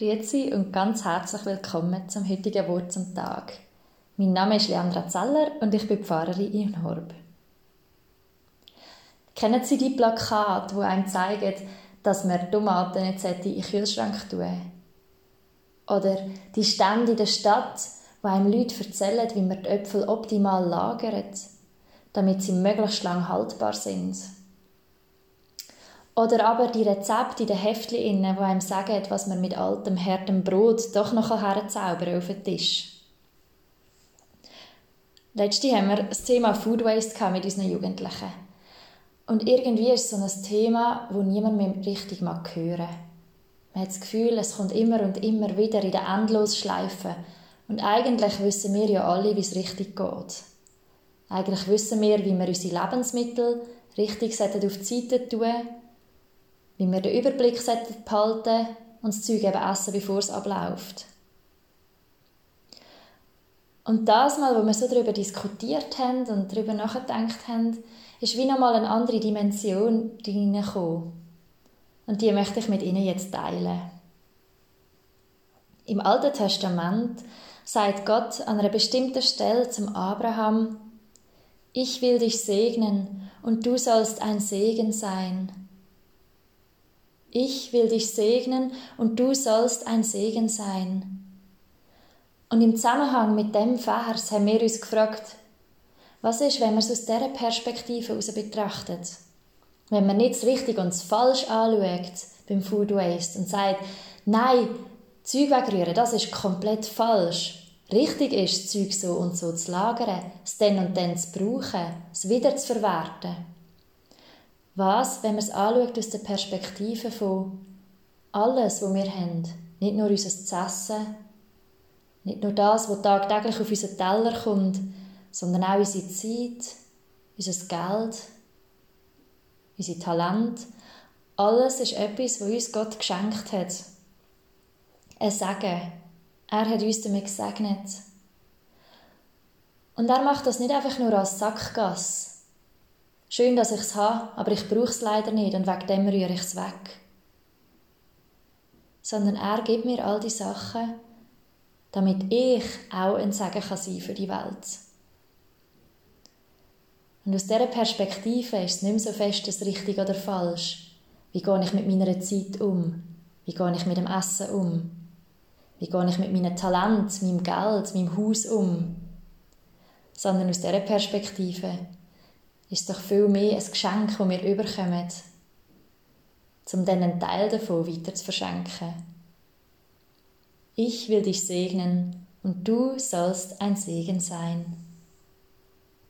Grüezi und ganz herzlich willkommen zum heutigen Wort zum Tag. Mein Name ist Leandra Zeller und ich bin Pfarrerin in Horb. Kennen Sie die Plakate, die einem zeigen, dass man Tomaten nicht in den Kühlschrank tun Oder die Stände in der Stadt, wo einem Leute erzählen, wie man die Äpfel optimal lagert, damit sie möglichst lang haltbar sind. Oder aber die Rezepte in den Heftchen, die einem sagen, was man mit altem, hartem Brot doch noch herzaubern auf den Tisch. Letzte haben wir das Thema Food Waste mit unseren Jugendlichen. Und irgendwie ist es so ein Thema, wo niemand mehr richtig mag hören. Man hat das Gefühl, es kommt immer und immer wieder in der Endlosschleife. Und eigentlich wissen wir ja alle, wie es richtig geht. Eigentlich wissen wir, wie wir unsere Lebensmittel richtig auf die Seite tun wie wir den Überblick behalten und das Zeug eben essen, bevor es abläuft. Und das Mal, wo wir so darüber diskutiert haben und darüber nachgedacht haben, ist wie nochmal eine andere Dimension reingekommen. Und die möchte ich mit Ihnen jetzt teilen. Im Alten Testament sagt Gott an einer bestimmten Stelle zum Abraham, ich will dich segnen und du sollst ein Segen sein. Ich will dich segnen und du sollst ein Segen sein. Und im Zusammenhang mit dem Vers haben wir uns gefragt, was ist, wenn man es aus dieser Perspektive heraus betrachtet? Wenn man nicht das Richtig und das Falsch anschaut beim Food Waste und sagt, nein, Zeug wegrühren, das ist komplett falsch. Richtig ist, Zeug so und so zu lagern, es dann und dann zu brauchen, es wieder zu verwerten. Was, wenn man es anschaut aus der Perspektive von alles, was wir haben, nicht nur unser essen, nicht nur das, was tagtäglich auf unseren Teller kommt, sondern auch unsere Zeit, unser Geld, unser Talent. Alles ist etwas, was uns Gott geschenkt hat. Ein Segen. Er hat uns damit gesegnet. Und er macht das nicht einfach nur als Sackgasse, Schön, dass ich es habe, aber ich brauche es leider nicht und wegen dem rühre ich es weg. Sondern er gibt mir all die Sachen, damit ich auch ein Segen kann sein für die Welt. Und aus dieser Perspektive ist es nicht mehr so fest, das richtig oder falsch. Wie gehe ich mit meiner Zeit um? Wie gehe ich mit dem Essen um? Wie gehe ich mit meinem Talent, meinem Geld, meinem Haus um? Sondern aus dieser Perspektive ist doch viel mehr ein Geschenk, das wir überkommen, um dann einen Teil davon weiter zu verschenken. Ich will dich segnen und du sollst ein Segen sein.